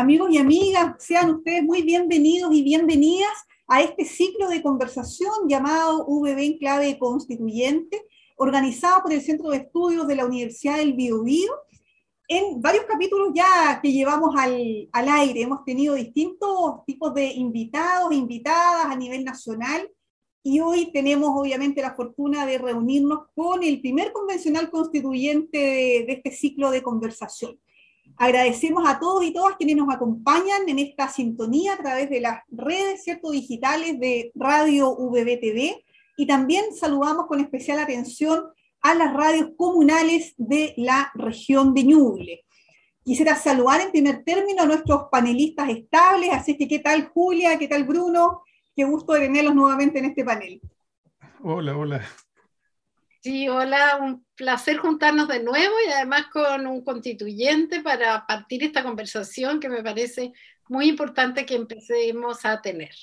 amigos y amigas, sean ustedes muy bienvenidos y bienvenidas a este ciclo de conversación llamado VB en clave constituyente, organizado por el Centro de Estudios de la Universidad del Biobío. En varios capítulos ya que llevamos al, al aire, hemos tenido distintos tipos de invitados invitadas a nivel nacional y hoy tenemos obviamente la fortuna de reunirnos con el primer convencional constituyente de este ciclo de conversación. Agradecemos a todos y todas quienes nos acompañan en esta sintonía a través de las redes ¿cierto? digitales de Radio VBTV y también saludamos con especial atención a las radios comunales de la región de Ñuble. Quisiera saludar en primer término a nuestros panelistas estables, así que ¿qué tal Julia? ¿Qué tal Bruno? Qué gusto tenerlos nuevamente en este panel. Hola, hola. Sí, hola, un placer juntarnos de nuevo y además con un constituyente para partir esta conversación que me parece muy importante que empecemos a tener.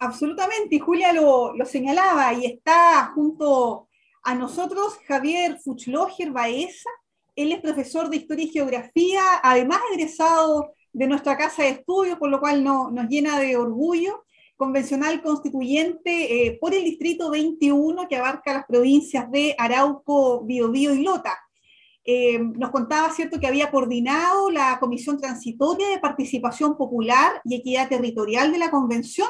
Absolutamente, y Julia lo, señalaba, y está junto a nosotros Javier Fuchloger Baeza, él es profesor de Historia y Geografía, además egresado de nuestra casa de estudios, por lo cual no, nos llena de orgullo convencional constituyente eh, por el distrito 21 que abarca las provincias de Arauco, Biobío y Lota. Eh, nos contaba, ¿cierto?, que había coordinado la Comisión Transitoria de Participación Popular y Equidad Territorial de la Convención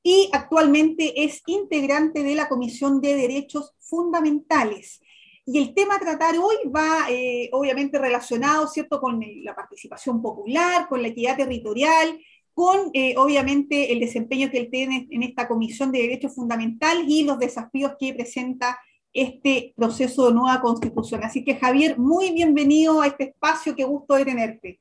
y actualmente es integrante de la Comisión de Derechos Fundamentales. Y el tema a tratar hoy va eh, obviamente relacionado, ¿cierto?, con la participación popular, con la equidad territorial, con eh, obviamente el desempeño que él tiene en esta Comisión de Derechos Fundamentales y los desafíos que presenta este proceso de nueva constitución. Así que Javier, muy bienvenido a este espacio, qué gusto de tenerte.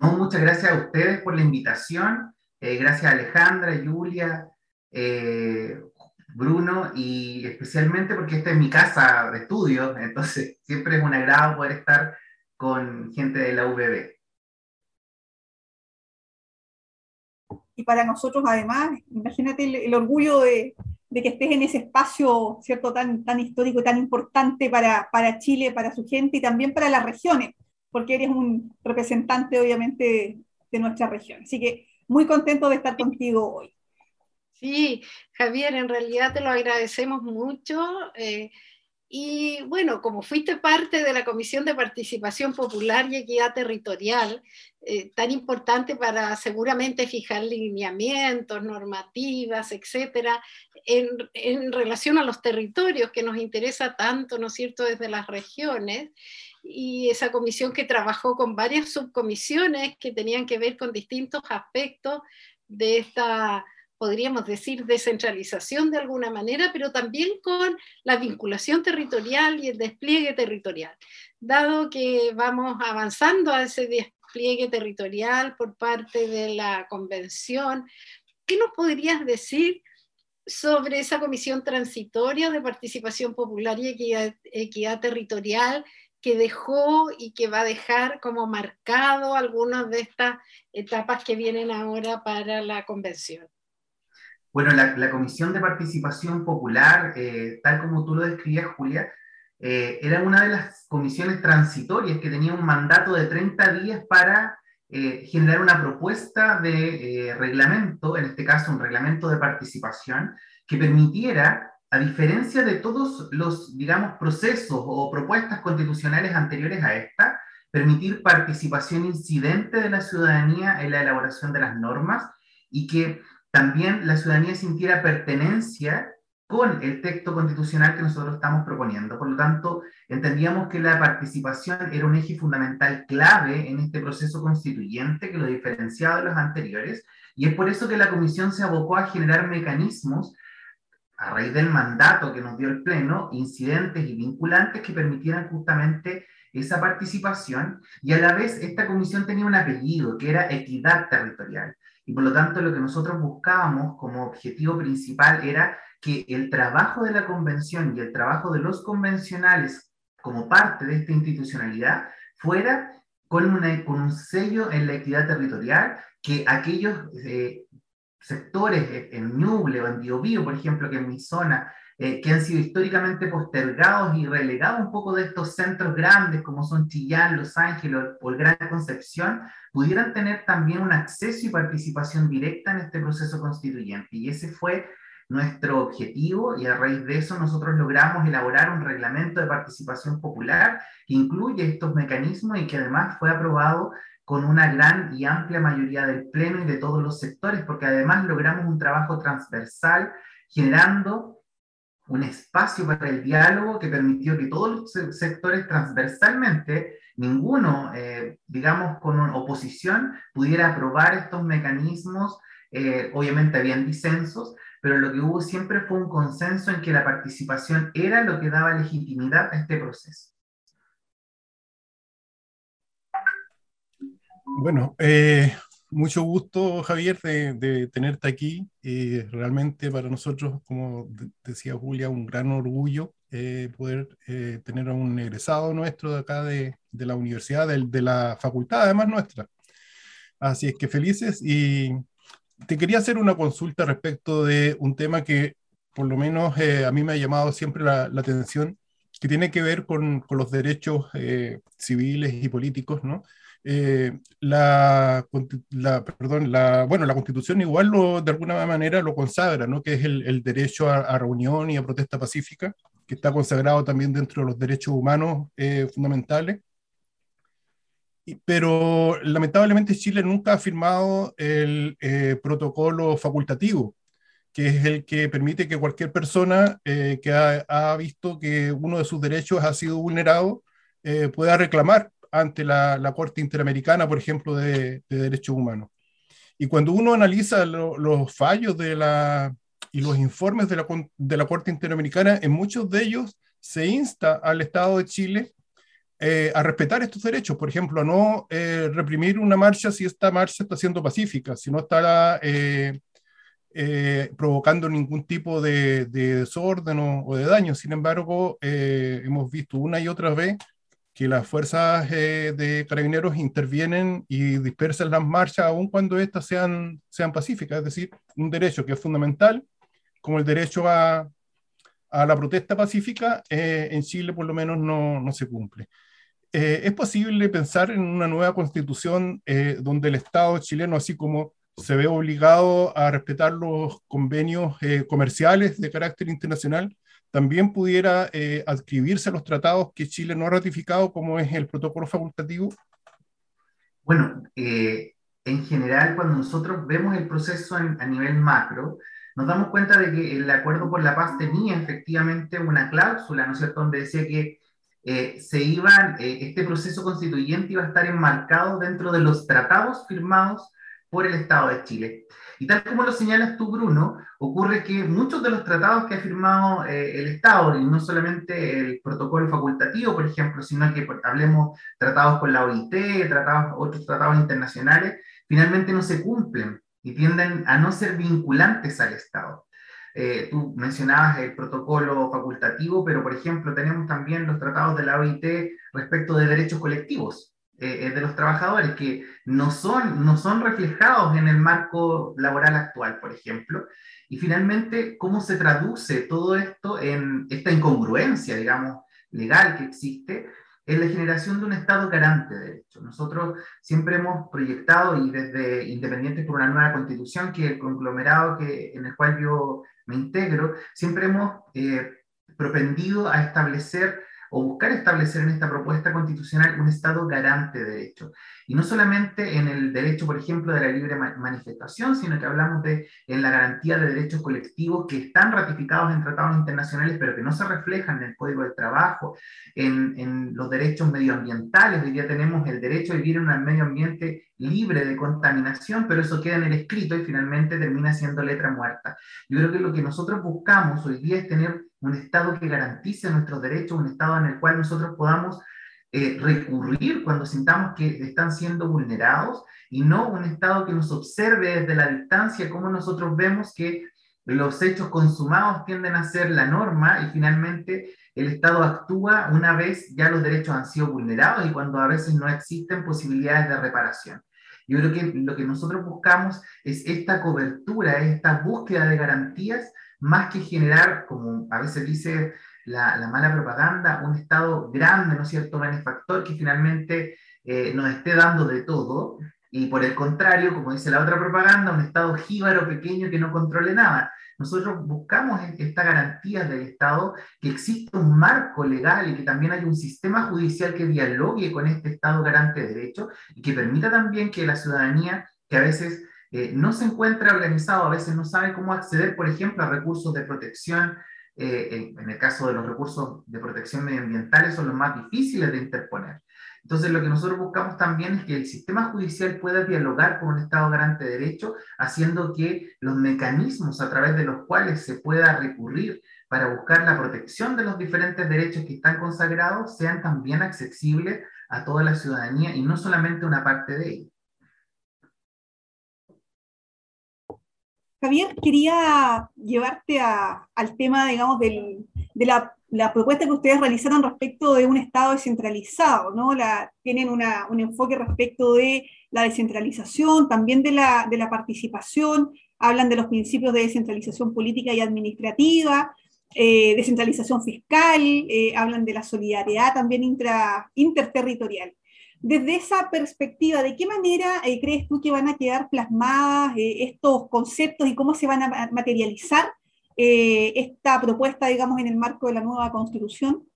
muchas gracias a ustedes por la invitación, eh, gracias a Alejandra, Julia, eh, Bruno, y especialmente porque esta es mi casa de estudio, entonces siempre es un agrado poder estar con gente de la UBB. Y para nosotros además, imagínate el, orgullo de, que estés en ese espacio, ¿cierto?, tan, tan histórico tan importante para, para, Chile, para su gente y también para las regiones, porque eres un representante, obviamente, de, nuestra región. Así que muy contento de estar contigo hoy. Sí, Javier, en realidad te lo agradecemos mucho. Eh, y bueno, como fuiste parte de la Comisión de Participación Popular y Equidad Territorial, eh, tan importante para seguramente fijar lineamientos, normativas, etcétera, en, en, relación a los territorios que nos interesa tanto, ¿no es cierto?, desde las regiones, y esa comisión que trabajó con varias subcomisiones que tenían que ver con distintos aspectos de esta podríamos decir, descentralización de alguna manera, pero también con la vinculación territorial y el despliegue territorial. Dado que vamos avanzando a ese despliegue territorial por parte de la convención, ¿qué nos podrías decir sobre esa comisión transitoria de participación popular y equidad, territorial que dejó y que va a dejar como marcado algunas de estas etapas que vienen ahora para la convención? Bueno, la, Comisión de Participación Popular, eh, tal como tú lo describías, Julia, eh, era una de las comisiones transitorias que tenía un mandato de 30 días para eh, generar una propuesta de reglamento, en este caso un reglamento de participación, que permitiera, a diferencia de todos los, digamos, procesos o propuestas constitucionales anteriores a esta, permitir participación incidente de la ciudadanía en la elaboración de las normas y que también la ciudadanía sintiera pertenencia con el texto constitucional que nosotros estamos proponiendo. Por lo tanto, entendíamos que la participación era un eje fundamental clave en este proceso constituyente que lo diferenciaba de los anteriores, y es por eso que la Comisión se abocó a generar mecanismos a raíz del mandato que nos dio el Pleno, incidentes y vinculantes que permitieran justamente esa participación, y a la vez esta comisión tenía un apellido, que era equidad territorial. Y por lo tanto lo que nosotros buscábamos como objetivo principal era que el trabajo de la convención y el trabajo de los convencionales como parte de esta institucionalidad fuera con, una, con un sello en la equidad territorial, que aquellos eh, sectores en Ñuble o en Biobío, por ejemplo, que en mi zona eh, que han sido históricamente postergados y relegados un poco de estos centros grandes como son Chillán, Los Ángeles o el Gran Concepción, pudieran tener también un acceso y participación directa en este proceso constituyente. Y ese fue nuestro objetivo y a raíz de eso nosotros logramos elaborar un reglamento de participación popular que incluye estos mecanismos y que además fue aprobado con una gran y amplia mayoría del Pleno y de todos los sectores, porque además logramos un trabajo transversal generando un espacio para el diálogo que permitió que todos los sectores transversalmente, ninguno, eh, digamos, con oposición, pudiera aprobar estos mecanismos. Eh, obviamente habían disensos, pero lo que hubo siempre fue un consenso en que la participación era lo que daba legitimidad a este proceso. Bueno, eh, mucho gusto, Javier, de, tenerte aquí. Eh, realmente para nosotros, como decía Julia, un gran orgullo eh, poder eh, tener a un egresado nuestro de acá de, la universidad, de, la facultad, además nuestra. Así es que felices y te quería hacer una consulta respecto de un tema que por lo menos a mí me ha llamado siempre la, atención, que tiene que ver con, con los derechos civiles y políticos, ¿no? Eh, la, la, perdón, la, bueno, la Constitución igual lo, de alguna manera lo consagra, ¿no? que es el, el derecho a, reunión y a protesta pacífica, que está consagrado también dentro de los derechos humanos eh, fundamentales. pero lamentablemente Chile nunca ha firmado el eh, protocolo facultativo, que es el que permite que cualquier persona que ha, ha, visto que uno de sus derechos ha sido vulnerado pueda reclamar ante la, Corte Interamericana, por ejemplo, de, Derechos Humanos. Y cuando uno analiza los fallos de la, y los informes de la, de Corte Interamericana, en muchos de ellos se insta al Estado de Chile eh, a respetar estos derechos, por ejemplo, a no eh, reprimir una marcha si esta marcha está siendo pacífica, si no está eh, provocando ningún tipo de, desorden o, o, de daño. Sin embargo, hemos visto una y otra vez que las fuerzas eh, de carabineros intervienen y dispersan las marchas aun cuando éstas sean, sean pacíficas, es decir, un derecho que es fundamental, como el derecho a, a la protesta pacífica, eh, en Chile por lo menos no, no se cumple. Eh, ¿Es posible pensar en una nueva constitución donde el Estado chileno, así como se ve obligado a respetar los convenios comerciales de carácter internacional, también pudiera eh, adscribirse a los tratados que Chile no ha ratificado, como es el protocolo facultativo? Bueno, eh, en general, cuando nosotros vemos el proceso a nivel macro, nos damos cuenta de que el Acuerdo por la Paz tenía efectivamente una cláusula, ¿no es cierto?, donde decía que eh, se iban, eh, este proceso constituyente iba a estar enmarcado dentro de los tratados firmados por el Estado de Chile. Y tal como lo señalas tú, Bruno, ocurre que muchos de los tratados que ha firmado eh, el Estado, y no solamente el protocolo facultativo, por ejemplo, sino que hablemos tratados con la OIT, tratados, otros tratados internacionales, finalmente no se cumplen y tienden a no ser vinculantes al Estado. Eh, tú mencionabas el protocolo facultativo, pero por ejemplo tenemos también los tratados de la OIT respecto de derechos colectivos. Eh, eh, de los trabajadores que no son, no son reflejados en el marco laboral actual, por ejemplo. Y finalmente, ¿cómo se traduce todo esto en esta incongruencia, digamos, legal que existe? en la generación de un Estado garante de derechos. Nosotros siempre hemos proyectado, y desde Independientes por una nueva constitución, que el conglomerado que, en el cual yo me integro, siempre hemos eh, propendido a establecer o buscar establecer en esta propuesta constitucional un Estado garante de derechos. Y no solamente en el derecho, por ejemplo, de la libre manifestación, sino que hablamos de en la garantía de derechos colectivos que están ratificados en tratados internacionales, pero que no se reflejan en el Código del Trabajo, en, en los derechos medioambientales. Hoy día tenemos el derecho a vivir en un medio ambiente libre de contaminación, pero eso queda en el escrito y finalmente termina siendo letra muerta. Yo creo que lo que nosotros buscamos hoy día es tener un Estado que garantice nuestros derechos, un Estado en el cual nosotros podamos eh, recurrir cuando sintamos que están siendo vulnerados y no un Estado que nos observe desde la distancia como nosotros vemos que los hechos consumados tienden a ser la norma y finalmente el Estado actúa una vez ya los derechos han sido vulnerados y cuando a veces no existen posibilidades de reparación. Yo creo que lo que nosotros buscamos es esta cobertura, esta búsqueda de garantías más que generar, como a veces dice la, la mala propaganda, un Estado grande, ¿no es cierto?, benefactor que finalmente eh, nos esté dando de todo, y por el contrario, como dice la otra propaganda, un Estado jíbaro pequeño que no controle nada. Nosotros buscamos esta garantía del Estado, que exista un marco legal y que también haya un sistema judicial que dialogue con este Estado garante de derechos y que permita también que la ciudadanía, que a veces eh, no se encuentra organizado, a veces no sabe cómo acceder, por ejemplo, a recursos de protección, eh, en el caso de los recursos de protección medioambientales son los más difíciles de interponer. Entonces, lo que nosotros buscamos también es que el sistema judicial pueda dialogar con un Estado garante de derecho, haciendo que los mecanismos a través de los cuales se pueda recurrir para buscar la protección de los diferentes derechos que están consagrados sean también accesibles a toda la ciudadanía y no solamente una parte de ella. Javier, quería llevarte al tema, digamos, de la propuesta que ustedes realizaron respecto de un Estado descentralizado, ¿no? Tienen un enfoque respecto de la descentralización, también de la, participación, hablan de los principios de descentralización política y administrativa, eh, descentralización fiscal, eh, hablan de la solidaridad también interterritorial. Desde esa perspectiva, ¿de qué manera eh, crees tú que van a quedar plasmadas estos conceptos y cómo se van a materializar eh, esta propuesta, digamos, en el marco de la nueva constitución?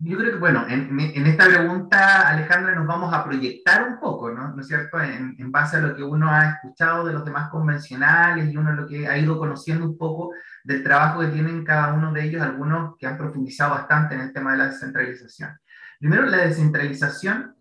Yo creo que, bueno, en, esta pregunta, Alejandra, nos vamos a proyectar un poco, ¿no? ¿No es cierto? En, en, base a lo que uno ha escuchado de los demás convencionales y uno lo que ha ido conociendo un poco del trabajo que tienen cada uno de ellos, algunos que han profundizado bastante en el tema de la descentralización. Primero, la descentralización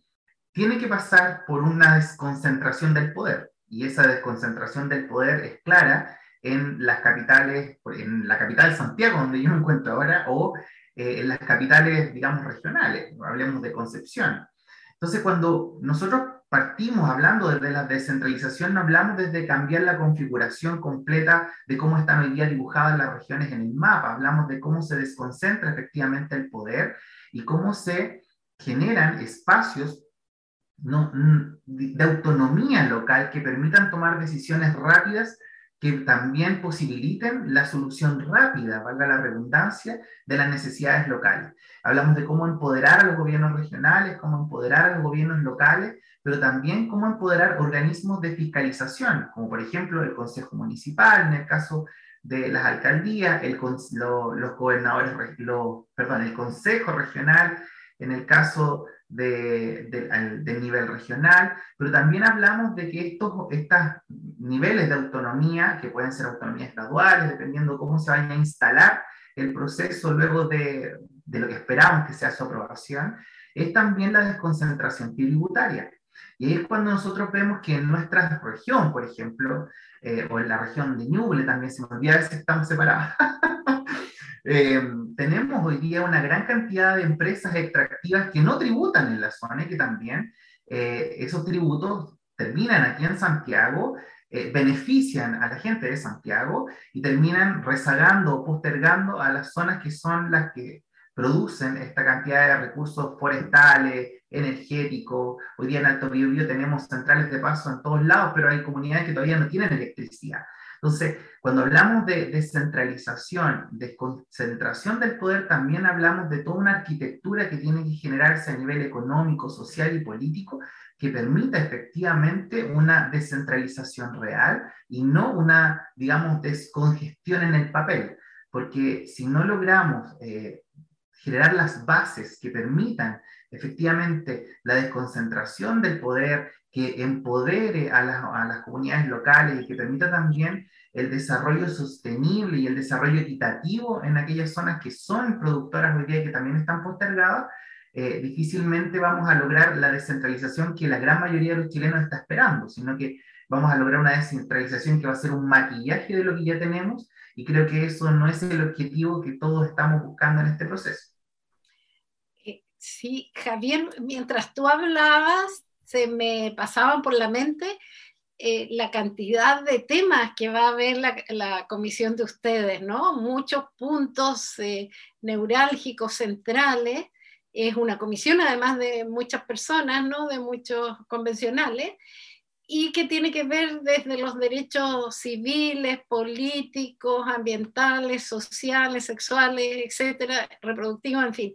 tiene que pasar por una desconcentración del poder, y esa desconcentración del poder es clara en las capitales, en la capital de Santiago, donde yo me encuentro ahora, o eh, en las capitales, digamos, regionales, hablemos de Concepción. Entonces, cuando nosotros partimos hablando desde la descentralización, no hablamos desde cambiar la configuración completa de cómo están hoy día dibujadas las regiones en el mapa, hablamos de cómo se desconcentra efectivamente el poder y cómo se generan espacios no, de autonomía local que permitan tomar decisiones rápidas que también posibiliten la solución rápida, valga la redundancia, de las necesidades locales. Hablamos de cómo empoderar a los gobiernos regionales, cómo empoderar a los gobiernos locales, pero también cómo empoderar organismos de fiscalización, como por ejemplo el Consejo Municipal, en el caso de las alcaldías, el, los gobernadores, perdón, el Consejo Regional, en el caso de, del nivel regional, pero también hablamos de que estos niveles de autonomía, que pueden ser autonomías graduales, dependiendo cómo se vaya a instalar el proceso luego de, de lo que esperamos que sea su aprobación, es también la desconcentración tributaria. Y ahí es cuando nosotros vemos que en nuestra región, por ejemplo, eh, o en la región de Ñuble también, se me olvida a estamos separados, Eh, tenemos hoy día una gran cantidad de empresas extractivas que no tributan en la zona y que también eh, esos tributos terminan aquí en Santiago, eh, benefician a la gente de Santiago y terminan rezagando o postergando a las zonas que son las que producen esta cantidad de recursos forestales, energéticos. Hoy día en Alto Biobío tenemos centrales de paso en todos lados, pero hay comunidades que todavía no tienen electricidad. Entonces, cuando hablamos de descentralización, de concentración del poder, también hablamos de toda una arquitectura que tiene que generarse a nivel económico, social y político que permita efectivamente una descentralización real y no una, digamos, descongestión en el papel. Porque si no logramos eh, generar las bases que permitan efectivamente la desconcentración del poder, que empodere a, las comunidades locales y que permita también el desarrollo sostenible y el desarrollo equitativo en aquellas zonas que son productoras hoy día y que también están postergadas, eh, difícilmente vamos a lograr la descentralización que la gran mayoría de los chilenos está esperando, sino que vamos a lograr una descentralización que va a ser un maquillaje de lo que ya tenemos y creo que eso no es el objetivo que todos estamos buscando en este proceso. Eh, sí, Javier, mientras tú hablabas, se me pasaban por la mente eh, la cantidad de temas que va a ver la, comisión de ustedes, ¿no? Muchos puntos eh, neurálgicos centrales. Es una comisión además de muchas personas, ¿no? De muchos convencionales. y que tiene que ver desde los derechos civiles, políticos, ambientales, sociales, sexuales, etcétera, reproductivos, en fin.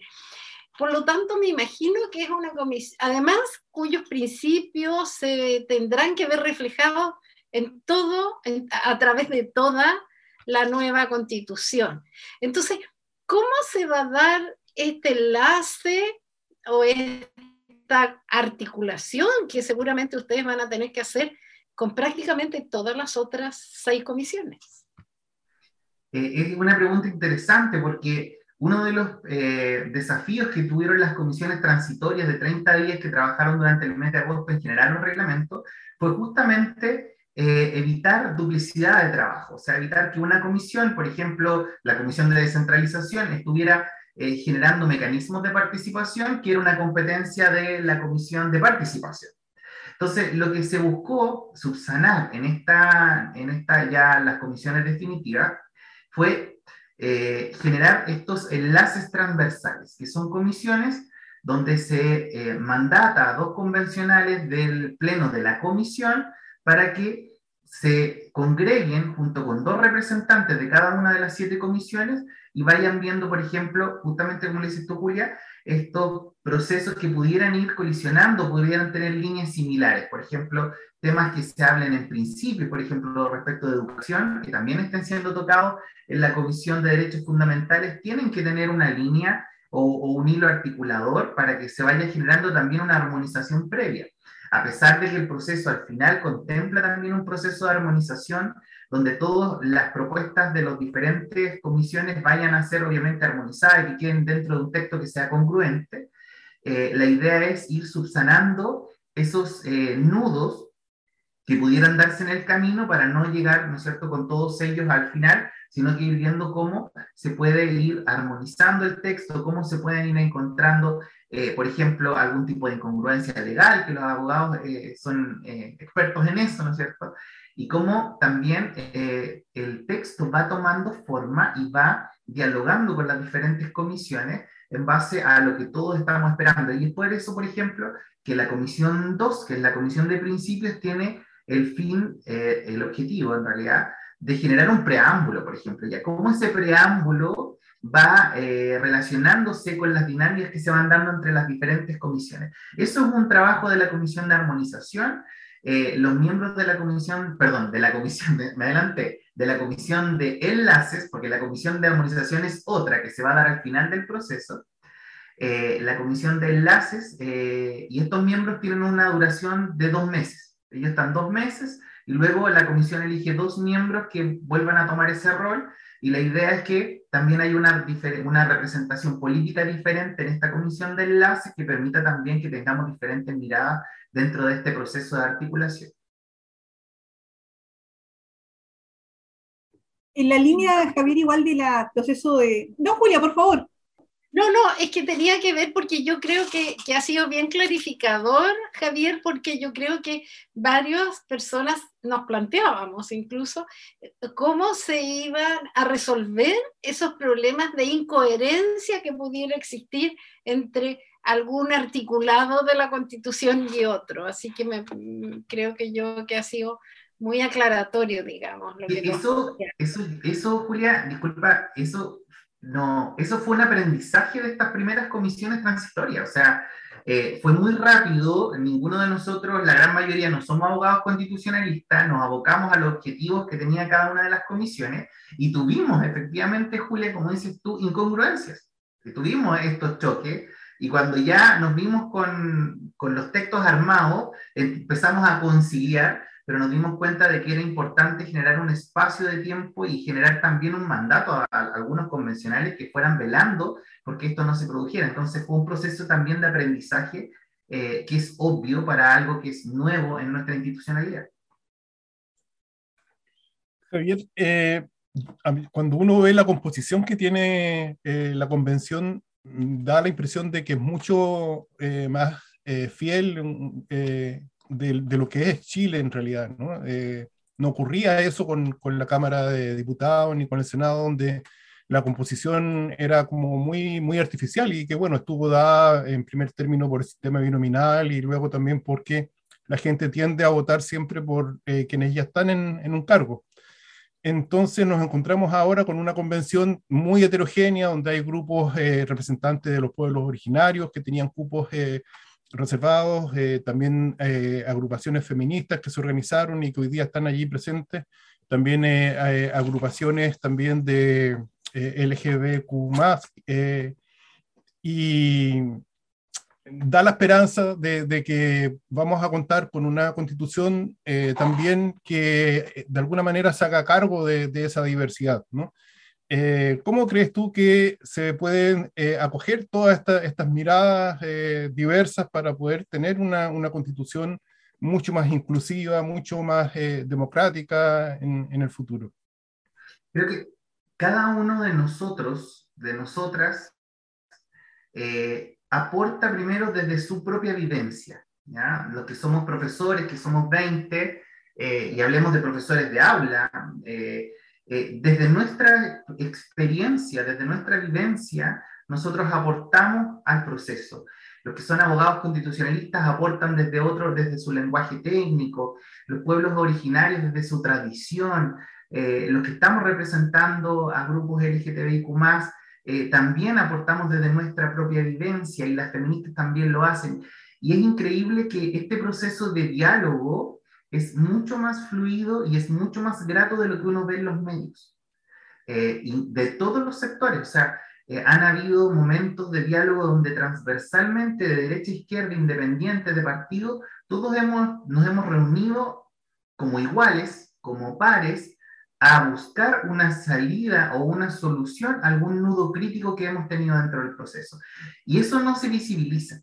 Por lo tanto, me imagino que es una comisión, además, cuyos principios se tendrán que ver reflejados en todo, a través de toda la nueva constitución. Entonces, ¿cómo se va a dar este enlace o esta articulación que seguramente ustedes van a tener que hacer con prácticamente todas las otras seis comisiones? Eh, es una pregunta interesante porque uno de los eh, desafíos que tuvieron las comisiones transitorias de 30 días que trabajaron durante el mes de agosto en generar los reglamentos fue justamente eh, evitar duplicidad de trabajo, o sea, evitar que una comisión, por ejemplo, la comisión de descentralización, estuviera eh, generando mecanismos de participación, que era una competencia de la Comisión de Participación. Entonces, lo que se buscó subsanar en esta, en esta ya las comisiones definitivas fue eh, generar estos enlaces transversales, que son comisiones donde se eh, mandata a dos convencionales del pleno de la comisión para que se congreguen junto con dos representantes de cada una de las siete comisiones y vayan viendo, por ejemplo, justamente como le dices tú, Julia, estos procesos que pudieran ir colisionando, pudieran tener líneas similares. Por ejemplo, temas que se hablen en principio, por ejemplo, respecto de educación, que también estén siendo tocados en la Comisión de Derechos Fundamentales, tienen que tener una línea o, o un hilo articulador para que se vaya generando también una armonización previa a pesar de que el proceso al final contempla también un proceso de armonización donde todas las propuestas de las diferentes comisiones vayan a ser obviamente armonizadas y que queden dentro de un texto que sea congruente, eh, la idea es ir subsanando esos eh, nudos que pudieran darse en el camino para no llegar, ¿no es cierto?, con todos ellos al final, sino que ir viendo cómo se puede ir armonizando el texto, cómo se pueden ir encontrando, eh, por ejemplo, algún tipo de incongruencia legal, que los abogados son expertos en eso, ¿no es cierto? Y cómo también eh, el texto va tomando forma y va dialogando con las diferentes comisiones en base a lo que todos estamos esperando. Y es por eso, por ejemplo, que la comisión 2, que es la comisión de principios, tiene el fin, eh, el objetivo en realidad, de generar un preámbulo, por ejemplo, ya cómo ese preámbulo va eh, relacionándose con las dinámicas que se van dando entre las diferentes comisiones. Eso es un trabajo de la comisión de armonización eh, los miembros de la comisión, perdón, de la comisión, me adelanté, de la comisión de enlaces, porque la comisión de armonización es otra que se va a dar al final del proceso, eh, la comisión de enlaces, eh, y estos miembros tienen una duración de dos meses. Ellos están dos meses y luego la comisión elige dos miembros que vuelvan a tomar ese rol y la idea es que también hay una, una representación política diferente en esta comisión de enlaces que permita también que tengamos diferentes miradas dentro de este proceso de articulación. En la línea, Javier, igual del proceso de... No, Julia, por favor. No, no, es que tenía que ver porque yo creo que, que, ha sido bien clarificador, Javier, porque yo creo que varias personas nos planteábamos incluso cómo se iban a resolver esos problemas de incoherencia que pudiera existir entre algún articulado de la Constitución y otro. Así que me, creo que yo que ha sido muy aclaratorio, digamos. Lo que eso, eso, eso, Julia, disculpa, eso no, eso fue un aprendizaje de estas primeras comisiones transitorias, o sea, eh, fue muy rápido, ninguno de nosotros, la gran mayoría no somos abogados constitucionalistas, nos abocamos a los objetivos que tenía cada una de las comisiones y tuvimos efectivamente, Julia, como dices tú, incongruencias, tuvimos estos choques y cuando ya nos vimos con, con los textos armados, empezamos a conciliar pero nos dimos cuenta de que era importante generar un espacio de tiempo y generar también un mandato a, algunos convencionales que fueran velando porque esto no se produjera. Entonces fue un proceso también de aprendizaje eh, que es obvio para algo que es nuevo en nuestra institucionalidad. Javier, eh, cuando uno ve la composición que tiene eh, la convención, da la impresión de que es mucho más fiel de, lo que es Chile en realidad. ¿no? Eh, no ocurría eso con, con, la Cámara de Diputados ni con el Senado, donde la composición era como muy, muy artificial y que, bueno, estuvo dada en primer término por el sistema binominal y luego también porque la gente tiende a votar siempre por eh, quienes ya están en, en, un cargo. Entonces nos encontramos ahora con una convención muy heterogénea, donde hay grupos eh, representantes de los pueblos originarios que tenían cupos eh, reservados, también agrupaciones feministas que se organizaron y que hoy día están allí presentes, también agrupaciones también de LGBTQ+, y da la esperanza de, que vamos a contar con una constitución eh, también que eh, de alguna manera se haga cargo de, esa diversidad. ¿no? Eh, ¿Cómo crees tú que se pueden acoger todas estas miradas diversas para poder tener una, una, constitución mucho más inclusiva, mucho más democrática en, el futuro? Creo que cada uno de nosotros, de nosotras, aporta primero desde su propia vivencia. ¿ya? Los que somos profesores, que somos 20, eh, y hablemos de profesores de aula, eh, desde nuestra experiencia, desde nuestra vivencia, nosotros aportamos al proceso. Los que son abogados constitucionalistas aportan desde otro, desde su lenguaje técnico, los pueblos originarios desde su tradición, los que estamos representando a grupos LGTBIQ eh, también aportamos desde nuestra propia vivencia y las feministas también lo hacen. Y es increíble que este proceso de diálogo es mucho más fluido y es mucho más grato de lo que uno ve en los medios. Eh, y de todos los sectores, o sea, eh, han habido momentos de diálogo donde transversalmente, de derecha a izquierda, independiente de partido, todos hemos, nos hemos reunido como iguales, como pares, a buscar una salida o una solución a algún nudo crítico que hemos tenido dentro del proceso. Y eso no se visibiliza.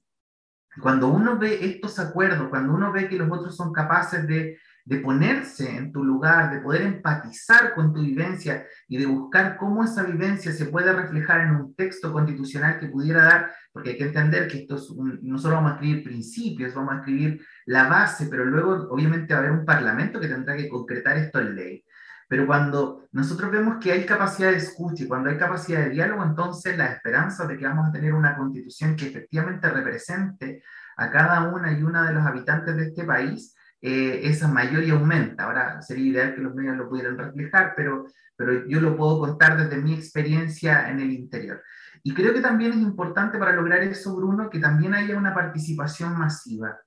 Cuando uno ve estos acuerdos, cuando uno ve que los otros son capaces de, de ponerse en tu lugar, de poder empatizar con tu vivencia y de buscar cómo esa vivencia se puede reflejar en un texto constitucional que pudiera dar, porque hay que entender que esto es no solo vamos a escribir principios, vamos a escribir la base, pero luego obviamente va a haber un parlamento que tendrá que concretar esto en ley. Pero cuando nosotros vemos que hay capacidad de escucha y cuando hay capacidad de diálogo, entonces la esperanza de que vamos a tener una constitución que efectivamente represente a cada una y una de los habitantes de este país, eh, esa mayor y aumenta. Ahora sería ideal que los medios lo pudieran reflejar, pero, pero yo lo puedo contar desde mi experiencia en el interior. Y creo que también es importante para lograr eso, Bruno, que también haya una participación masiva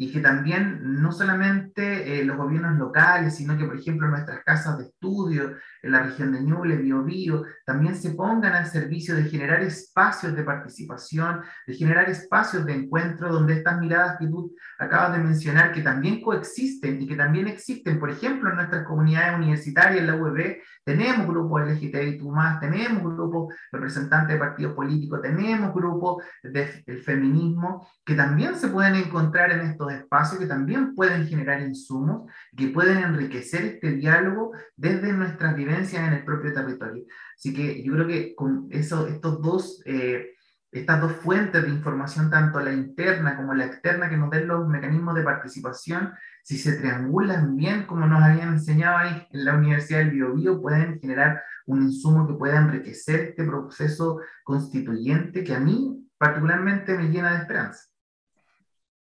y que también no solamente eh, los gobiernos locales, sino que, por ejemplo, nuestras casas de estudio en la región de Ñuble, Biobío, también se pongan al servicio de generar espacios de participación, de generar espacios de encuentro donde estas miradas que tú acabas de mencionar, que también coexisten y que también existen, por ejemplo, en nuestras comunidades universitarias, en la UEB, tenemos grupos LGTBI+, tenemos grupos representantes de partidos políticos, tenemos grupos del feminismo, que también se pueden encontrar en estos espacios, que también pueden generar insumos, que pueden enriquecer este diálogo desde nuestras vivencias en el propio territorio. Así que yo creo que con eso, estos dos... Eh, estas dos fuentes de información, tanto la interna como la externa, que nos den los mecanismos de participación, si se triangulan bien, como nos habían enseñado ahí en la Universidad del Biobío, pueden generar un insumo que pueda enriquecer este proceso constituyente que a mí particularmente me llena de esperanza.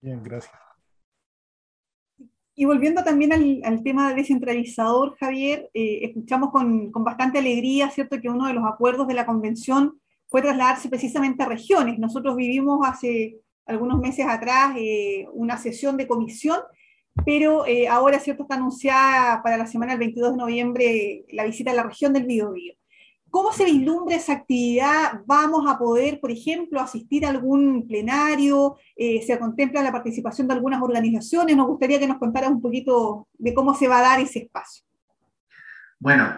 Bien, gracias. Y volviendo también al, al tema descentralizador, Javier, eh, escuchamos con, bastante alegría, ¿cierto?, que uno de los acuerdos de la convención fue trasladarse precisamente a regiones. Nosotros vivimos hace algunos meses atrás eh, una sesión de comisión, pero eh, ahora, ¿cierto?, está anunciada para la semana del 22 de noviembre la visita a la región del Biobío. ¿Cómo se vislumbra esa actividad? ¿Vamos a poder, por ejemplo, asistir a algún plenario? Eh, ¿Se contempla la participación de algunas organizaciones? Nos gustaría que nos contaras un poquito de cómo se va a dar ese espacio. Bueno,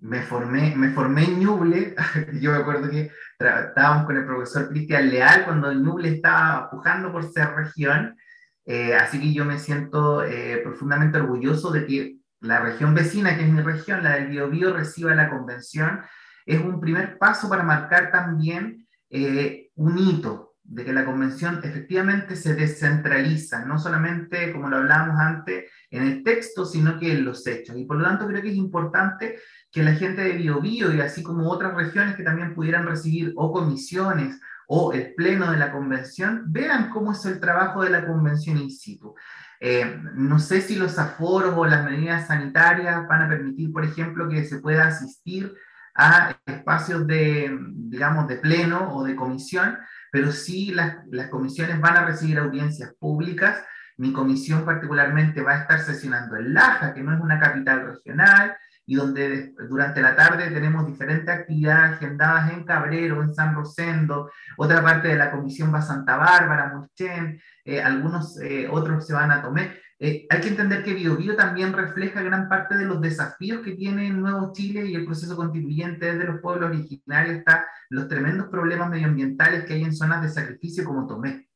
me formé, me formé en Ñuble, yo me acuerdo que estábamos con el profesor Cristian Leal cuando Ñuble estaba pujando por ser región, eh, así que yo me siento eh, profundamente orgulloso de que la región vecina, que es mi región, la del Biobío, reciba la convención. Es un primer paso para marcar también eh, un hito de que la convención efectivamente se descentraliza, no solamente, como lo hablábamos antes, en el texto, sino que en los hechos. Y por lo tanto creo que es importante que la gente de Biobío y así como otras regiones que también pudieran recibir o comisiones o el pleno de la convención, vean cómo es el trabajo de la convención in situ. Eh, no sé si los aforos o las medidas sanitarias van a permitir, por ejemplo, que se pueda asistir a espacios de, digamos, de pleno o de comisión, pero sí las, las comisiones van a recibir audiencias públicas. Mi comisión particularmente va a estar sesionando en Laja, que no es una capital regional, y donde durante la tarde tenemos diferentes actividades agendadas en Cabrero, en San Rosendo, otra parte de la comisión va a Santa Bárbara, Mulchen, eh, algunos eh, otros se van a Tomé. Eh, hay que entender que Biobío también refleja gran parte de los desafíos que tiene el Nuevo Chile y el proceso constituyente desde los pueblos originarios, hasta los tremendos problemas medioambientales que hay en zonas de sacrificio como Tomé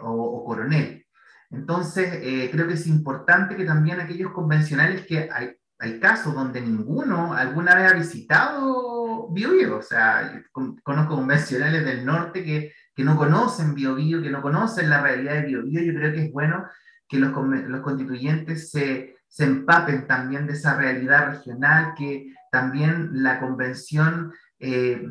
o, o, Coronel. Entonces, creo que es importante que también aquellos convencionales que hay, hay casos donde ninguno alguna vez ha visitado Biobío, o sea, conozco convencionales del norte que, que no conocen Biobío, que no conocen la realidad de Biobío, yo creo que es bueno que los, los constituyentes se, se empapen también de esa realidad regional, que también la convención eh,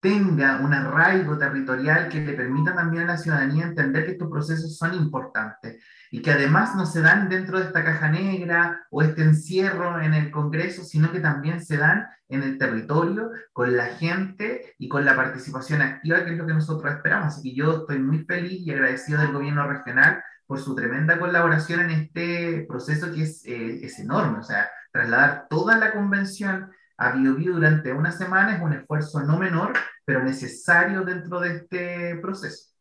tenga un arraigo territorial que le permita también a la ciudadanía entender que estos procesos son importantes y que además no se dan dentro de esta caja negra o este encierro en el Congreso, sino que también se dan en el territorio, con la gente y con la participación activa, que es lo que nosotros esperamos. Así que yo estoy muy feliz y agradecido del gobierno regional por su tremenda colaboración en este proceso que es, eh, es enorme. O sea, trasladar toda la convención a BioBio durante una semana es un esfuerzo no menor, pero necesario dentro de este proceso.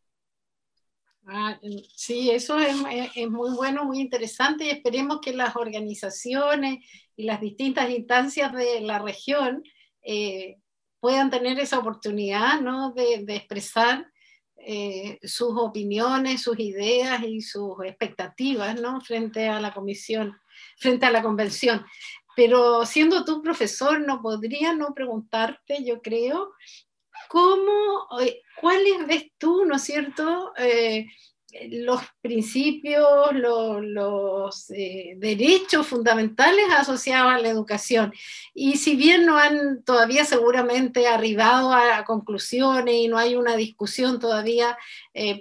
Ah, sí, eso es, es, muy bueno, muy interesante y esperemos que las organizaciones y las distintas instancias de la región eh, puedan tener esa oportunidad ¿no? de, de expresar eh, sus opiniones, sus ideas y sus expectativas ¿no? frente a la comisión, frente a la convención. Pero siendo tú profesor, no podría no preguntarte, yo creo, ¿cómo, eh, cuáles ves tú, ¿no es cierto? Eh, los principios, los, eh, derechos fundamentales asociados a la educación. Y si bien no han todavía seguramente arribado a conclusiones y no hay una discusión todavía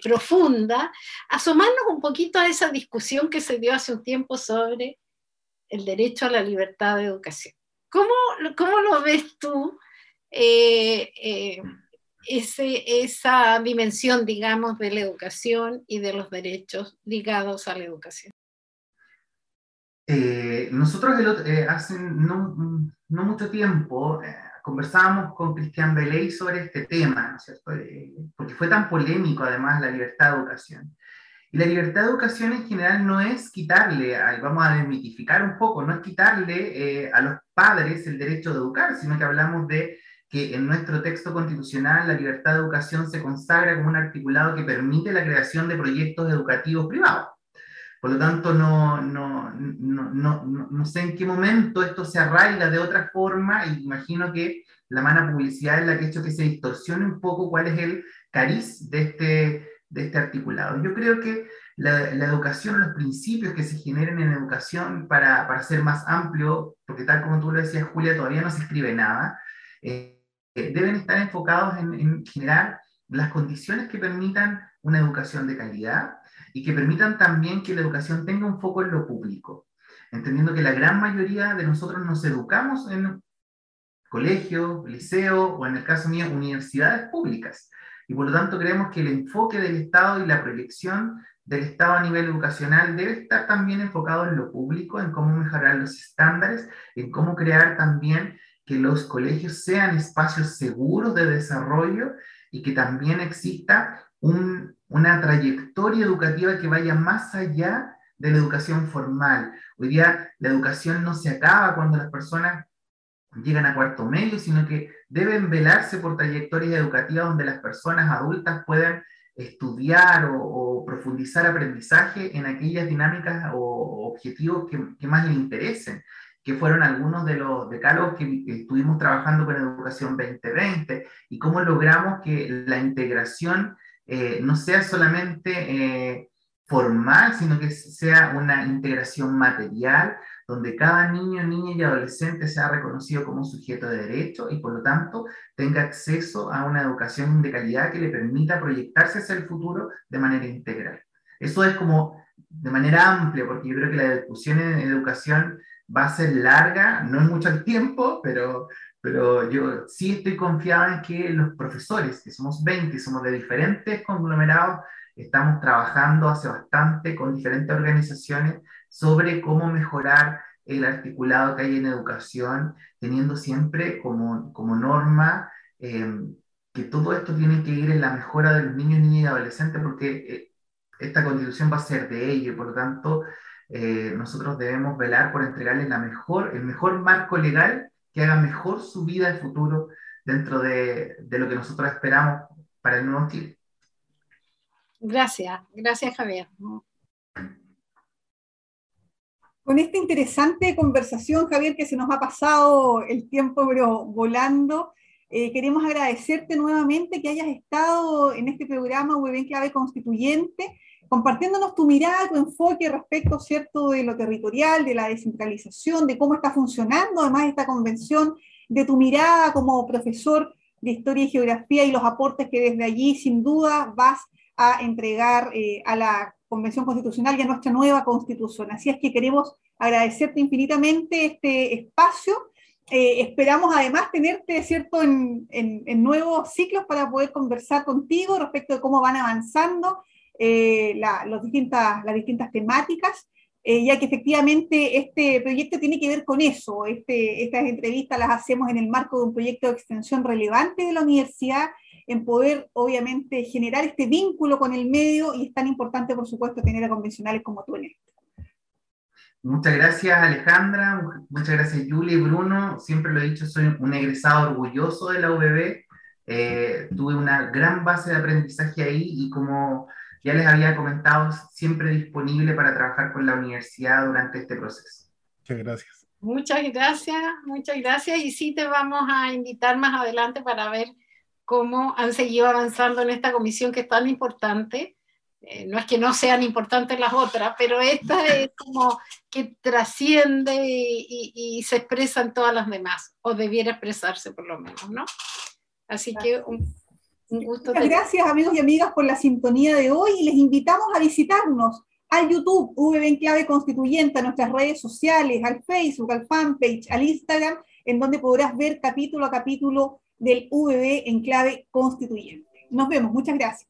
profunda, asomarnos un poquito a esa discusión que se dio hace un tiempo sobre el derecho a la libertad de educación. ¿Cómo, cómo lo ves tú eh, eh, ese, esa dimensión, digamos, de la educación y de los derechos ligados a la educación? Eh, nosotros hace no, no, mucho tiempo conversábamos con Cristian Beley sobre este tema, ¿no es cierto? porque fue tan polémico además la libertad de educación. La libertad de educación en general no es quitarle, vamos a desmitificar un poco, no es quitarle eh, a los padres el derecho de educar, sino que hablamos de que en nuestro texto constitucional la libertad de educación se consagra como un articulado que permite la creación de proyectos educativos privados. Por lo tanto, no, no, no, no, sé en qué momento esto se arraiga de otra forma y imagino que la mala publicidad es la que ha hecho que se distorsione un poco cuál es el cariz de este, de este articulado. Yo creo que la, educación, los principios que se generen en educación para, para, ser más amplio, porque tal como tú lo decías, Julia, todavía no se escribe nada, eh, deben estar enfocados en, en generar las condiciones que permitan una educación de calidad y que permitan también que la educación tenga un foco en lo público, entendiendo que la gran mayoría de nosotros nos educamos en colegio, liceo o en el caso mío, universidades públicas. Y por lo tanto creemos que el enfoque del Estado y la proyección del Estado a nivel educacional debe estar también enfocado en lo público, en cómo mejorar los estándares, en cómo crear también que los colegios sean espacios seguros de desarrollo y que también exista una trayectoria educativa que vaya más allá de la educación formal. Hoy día la educación no se acaba cuando las personas llegan a cuarto medio, sino que deben velarse por trayectorias educativas donde las personas adultas puedan estudiar o, profundizar aprendizaje en aquellas dinámicas o objetivos que, más les interesen, que fueron algunos de los decálogos que, estuvimos trabajando con Educación 2020 y cómo logramos que la integración eh, no sea solamente eh, formal, sino que sea una integración material, donde cada niño, niña y adolescente sea reconocido como un sujeto de derecho y por lo tanto tenga acceso a una educación de calidad que le permita proyectarse hacia el futuro de manera integral. Eso es como de manera amplia, porque yo creo que la discusión en educación va a ser larga, no es mucho el tiempo, pero, pero yo sí estoy confiado en que los profesores, que somos 20 y somos de diferentes conglomerados, estamos trabajando hace bastante con diferentes organizaciones sobre cómo mejorar el articulado que hay en educación, teniendo siempre como, como norma eh, que todo esto tiene que ir en la mejora de los niños, niñas y adolescentes, porque eh, esta constitución va a ser de ellos y por lo tanto eh, nosotros debemos velar por entregarles la mejor, el mejor marco legal que haga mejor su vida de futuro dentro de, de lo que nosotros esperamos para el nuevo Chile. Gracias, gracias Javier. Con esta interesante conversación, Javier, que se nos ha pasado el tiempo pero volando, eh, queremos agradecerte nuevamente que hayas estado en este programa Web en Clave Constituyente compartiéndonos tu mirada, tu enfoque respecto, ¿cierto?, de lo territorial, de la descentralización, de cómo está funcionando además esta convención, de tu mirada como profesor de Historia y Geografía y los aportes que desde allí, sin duda, vas a entregar eh, a la Convención Constitucional y a nuestra nueva Constitución. Así es que queremos agradecerte infinitamente este espacio. Eh, esperamos además tenerte, ¿cierto?, en, en nuevos ciclos para poder conversar contigo respecto de cómo van avanzando eh, distintas, las distintas temáticas, eh, ya que efectivamente este proyecto tiene que ver con eso. Este, estas entrevistas las hacemos en el marco de un proyecto de extensión relevante de la universidad, en poder obviamente generar este vínculo con el medio y es tan importante, por supuesto, tener a convencionales como tú en esto. Muchas gracias Alejandra, muchas gracias Julia y Bruno. Siempre lo he dicho, soy un egresado orgulloso de la UBB. Eh, tuve una gran base de aprendizaje ahí y como ya les había comentado, siempre disponible para trabajar con la universidad durante este proceso. Muchas gracias. Muchas gracias, muchas gracias. Y sí te vamos a invitar más adelante para ver cómo han seguido avanzando en esta comisión que es tan importante. Eh, no es que no sean importantes las otras, pero esta es como que trasciende y, y, se expresa en todas las demás, o debiera expresarse por lo menos, ¿no? Así que un, Muchas gracias amigos y amigas por la sintonía de hoy y les invitamos a visitarnos al YouTube VB en Clave Constituyente, a nuestras redes sociales, al Facebook, al fanpage, al Instagram, en donde podrás ver capítulo a capítulo del VB en clave constituyente. Nos vemos, muchas gracias.